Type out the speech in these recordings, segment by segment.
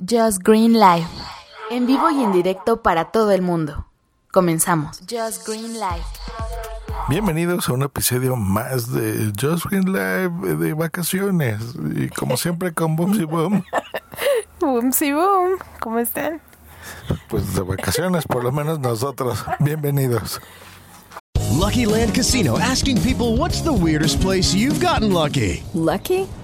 Just Green Live. En vivo y en directo para todo el mundo. Comenzamos. Just Green Live. Bienvenidos a un episodio más de Just Green Live de vacaciones. Y como siempre con Boom y Boom. Boom y Boom. ¿Cómo están? Pues de vacaciones, por lo menos nosotros. Bienvenidos. Lucky Land Casino asking people what's the weirdest place you've gotten lucky? Lucky?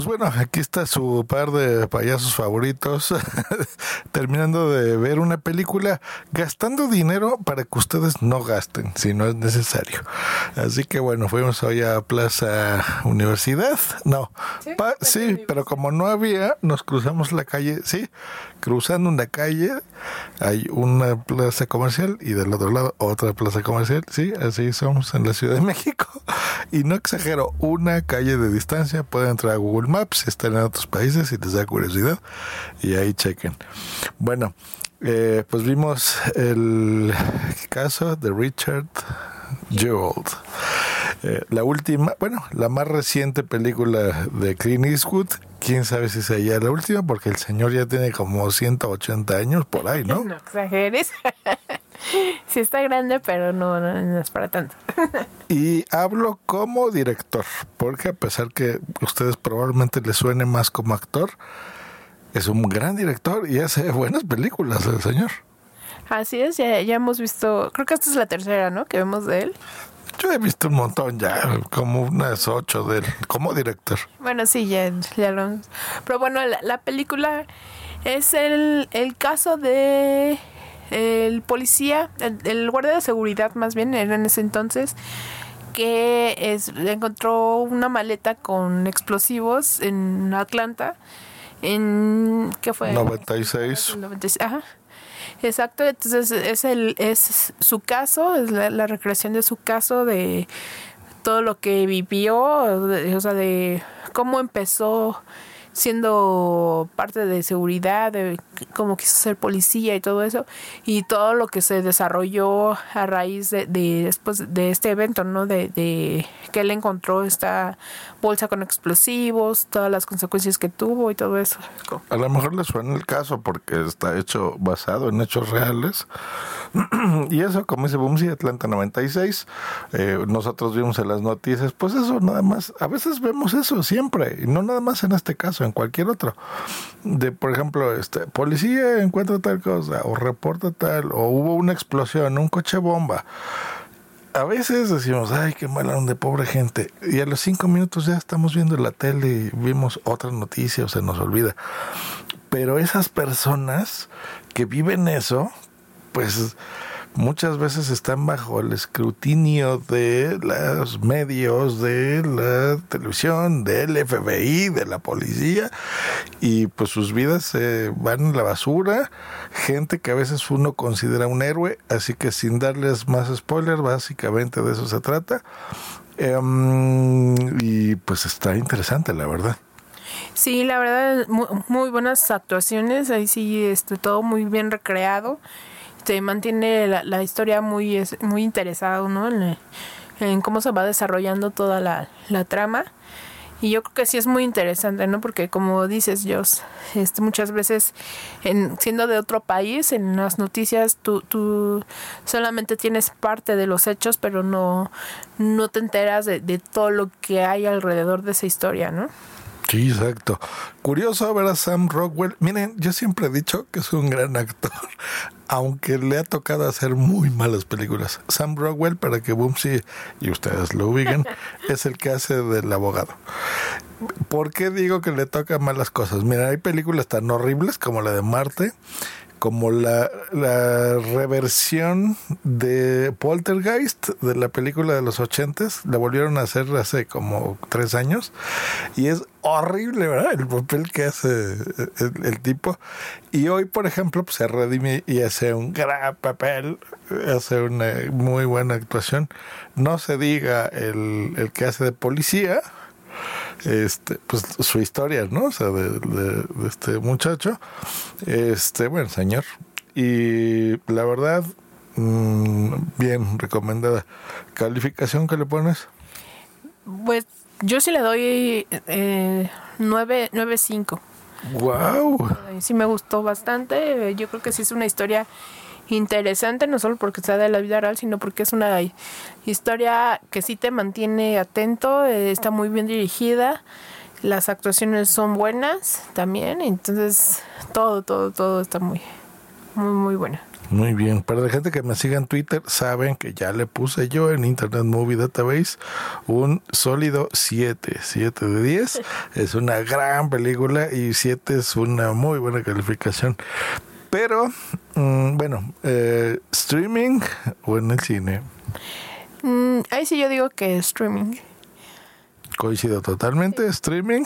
Pues bueno, aquí está su par de payasos favoritos, terminando de ver una película, gastando dinero para que ustedes no gasten, si no es necesario. Así que bueno, fuimos hoy a Plaza Universidad, no, sí, pa, sí pero como no había, nos cruzamos la calle, sí, cruzando una calle, hay una plaza comercial y del otro lado otra plaza comercial, sí, así somos en la Ciudad de México. Y no exagero, una calle de distancia, pueden entrar a Google Maps si están en otros países si les da curiosidad y ahí chequen. Bueno, eh, pues vimos el caso de Richard Jewell. Eh, la última, bueno, la más reciente película de Clint Eastwood, quién sabe si sea ya la última, porque el señor ya tiene como 180 años por ahí, ¿no? No exageres. sí está grande, pero no, no, no es para tanto. y hablo como director, porque a pesar que a ustedes probablemente les suene más como actor, es un gran director y hace buenas películas el señor. Así es, ya, ya hemos visto, creo que esta es la tercera, ¿no? Que vemos de él. Yo he visto un montón ya, como unas ocho de él, como director. Bueno, sí, ya, ya lo... Pero bueno, la, la película es el, el caso de el policía, el, el, guardia de seguridad más bien, era en ese entonces, que es, encontró una maleta con explosivos en Atlanta, en... ¿qué fue? 96. 96 ajá. Exacto, entonces es el es su caso, es la, recreación de su caso de todo lo que vivió, de, o sea, de cómo empezó siendo parte de seguridad, de cómo quiso ser policía y todo eso, y todo lo que se desarrolló a raíz de, de después de este evento, ¿no? De, de que él encontró esta bolsa con explosivos, todas las consecuencias que tuvo y todo eso. A lo mejor le suena el caso porque está hecho basado en hechos reales. y eso, como dice Bumsy, Atlanta 96, eh, nosotros vimos en las noticias, pues eso nada más, a veces vemos eso siempre, y no nada más en este caso, en cualquier otro. De, por ejemplo, este policía encuentra tal cosa, o reporta tal, o hubo una explosión, un coche bomba a veces decimos, ay, qué mala onda, pobre gente. Y a los cinco minutos ya estamos viendo la tele y vimos otra noticia o se nos olvida. Pero esas personas que viven eso, pues muchas veces están bajo el escrutinio de los medios, de la televisión, del FBI, de la policía, y pues sus vidas se van en la basura, gente que a veces uno considera un héroe, así que sin darles más spoiler, básicamente de eso se trata. Um, y pues está interesante, la verdad. Sí, la verdad, muy, muy buenas actuaciones, ahí sí, este, todo muy bien recreado te mantiene la, la historia muy, es, muy interesado, ¿no? En, en, cómo se va desarrollando toda la, la, trama. Y yo creo que sí es muy interesante, ¿no? Porque como dices, Jos, este, muchas veces en, siendo de otro país, en las noticias tú, tú solamente tienes parte de los hechos, pero no, no te enteras de, de todo lo que hay alrededor de esa historia, ¿no? Sí, exacto. Curioso ver a Sam Rockwell. Miren, yo siempre he dicho que es un gran actor, aunque le ha tocado hacer muy malas películas. Sam Rockwell, para que Boomsy y ustedes lo ubiquen, es el que hace del abogado. ¿Por qué digo que le toca malas cosas? Mira, hay películas tan horribles como la de Marte, como la, la reversión de Poltergeist de la película de los ochentas, la volvieron a hacer hace como tres años y es horrible, ¿verdad? El papel que hace el, el tipo. Y hoy, por ejemplo, pues, se redime y hace un gran papel, hace una muy buena actuación. No se diga el, el que hace de policía, este, pues su historia, ¿no? O sea, de, de, de, este muchacho, este, bueno, señor. Y la verdad, mmm, bien recomendada. ¿Calificación que le pones? Pues yo sí le doy eh, 9.5. ¡Wow! Sí me gustó bastante. Yo creo que sí es una historia interesante, no solo porque sea de la vida real, sino porque es una historia que sí te mantiene atento, eh, está muy bien dirigida, las actuaciones son buenas también, entonces todo, todo, todo está muy, muy, muy buena. Muy bien, para la gente que me siga en Twitter, saben que ya le puse yo en Internet Movie Database un sólido 7, 7 de 10. Es una gran película y 7 es una muy buena calificación. Pero, mmm, bueno, eh, streaming o en el cine. Mm, ahí sí yo digo que streaming. Coincido totalmente, streaming.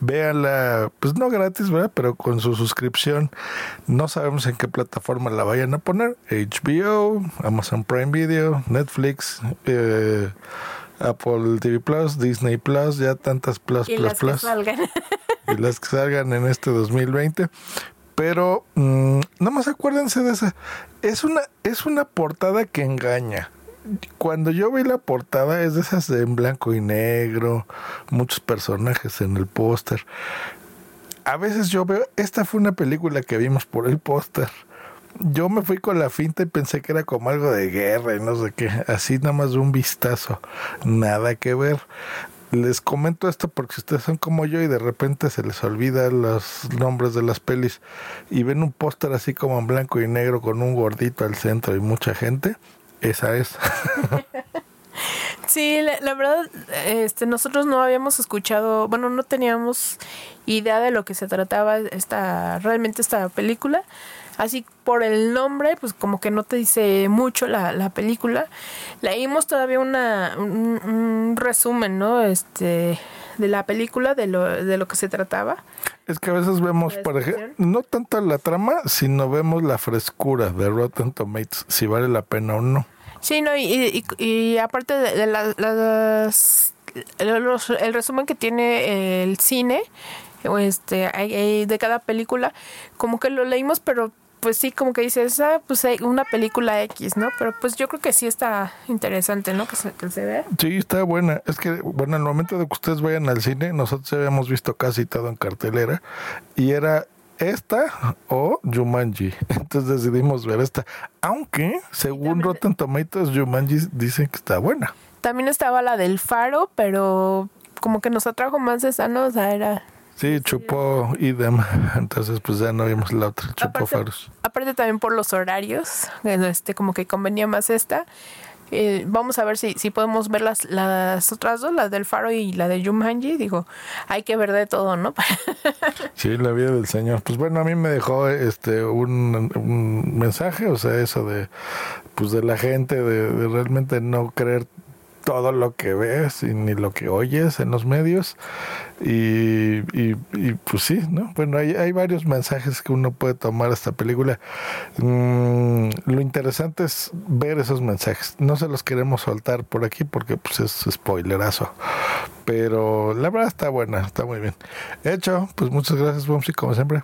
Véanla, pues no gratis, ¿verdad? Pero con su suscripción. No sabemos en qué plataforma la vayan a poner. HBO, Amazon Prime Video, Netflix, eh, Apple TV Plus, Disney Plus, ya tantas Plus, y Plus, las Plus. Que salgan. y las que salgan en este 2020 pero mmm, nada más acuérdense de esa. Es una, es una portada que engaña. Cuando yo vi la portada es de esas de en blanco y negro, muchos personajes en el póster. A veces yo veo, esta fue una película que vimos por el póster. Yo me fui con la finta y pensé que era como algo de guerra y no sé qué. Así nada más de un vistazo. Nada que ver les comento esto porque si ustedes son como yo y de repente se les olvida los nombres de las pelis y ven un póster así como en blanco y negro con un gordito al centro y mucha gente, esa es. Sí, la, la, verdad, este, nosotros no habíamos escuchado, bueno, no teníamos idea de lo que se trataba esta, realmente esta película. Así por el nombre, pues como que no te dice mucho la, la película. Leímos todavía una, un, un, resumen, ¿no? Este, de la película, de lo, de lo que se trataba. Es que a veces vemos, por ejemplo, no tanto la trama, sino vemos la frescura de Rotten Tomatoes, si vale la pena o no. Sí, no, y, y, y aparte de, de la, las, los, el resumen que tiene el cine, este, de cada película, como que lo leímos, pero pues sí, como que dices, ah, pues hay una película X, ¿no? Pero pues yo creo que sí está interesante, ¿no? Que se, que se vea. Sí, está buena. Es que, bueno, al momento de que ustedes vayan al cine, nosotros habíamos visto casi todo en cartelera y era esta o Jumanji. Entonces decidimos ver esta. Aunque, según Rotten Tomatoes, Jumanji dicen que está buena. También estaba la del Faro, pero como que nos atrajo más esa, ¿no? O sea, era... Sí, chupó idem. Entonces, pues ya no vimos la otra, chupó aparte, faros. Aparte también por los horarios, este como que convenía más esta. Eh, vamos a ver si, si podemos ver las, las otras dos, la del Faro y la de Jumanji. Digo, hay que ver de todo, ¿no? sí, la vida del Señor. Pues bueno, a mí me dejó este un, un mensaje, o sea, eso de pues de la gente, de, de realmente no creer todo lo que ves y ni lo que oyes en los medios. Y, y, y, pues sí, ¿no? Bueno, hay, hay varios mensajes que uno puede tomar esta película. Mm, lo interesante es ver esos mensajes. No se los queremos soltar por aquí porque pues es spoilerazo. Pero la verdad está buena, está muy bien. Hecho, pues muchas gracias, Bumsy, como siempre.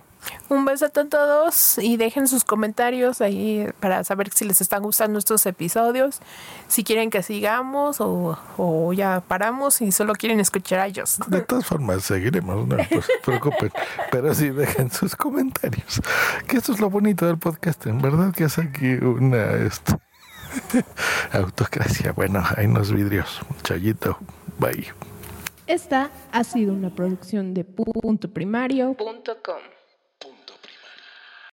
Un beso a todos y dejen sus comentarios ahí para saber si les están gustando estos episodios, si quieren que sigamos o, o ya paramos y solo quieren escuchar a ellos. De todas formas, seguiremos, no pues, se preocupen, pero sí dejen sus comentarios. Que esto es lo bonito del podcast, en verdad que es aquí una este, autocracia. Bueno, hay unos vidrios. Chayito, bye. Esta ha sido una producción de punto primario.com.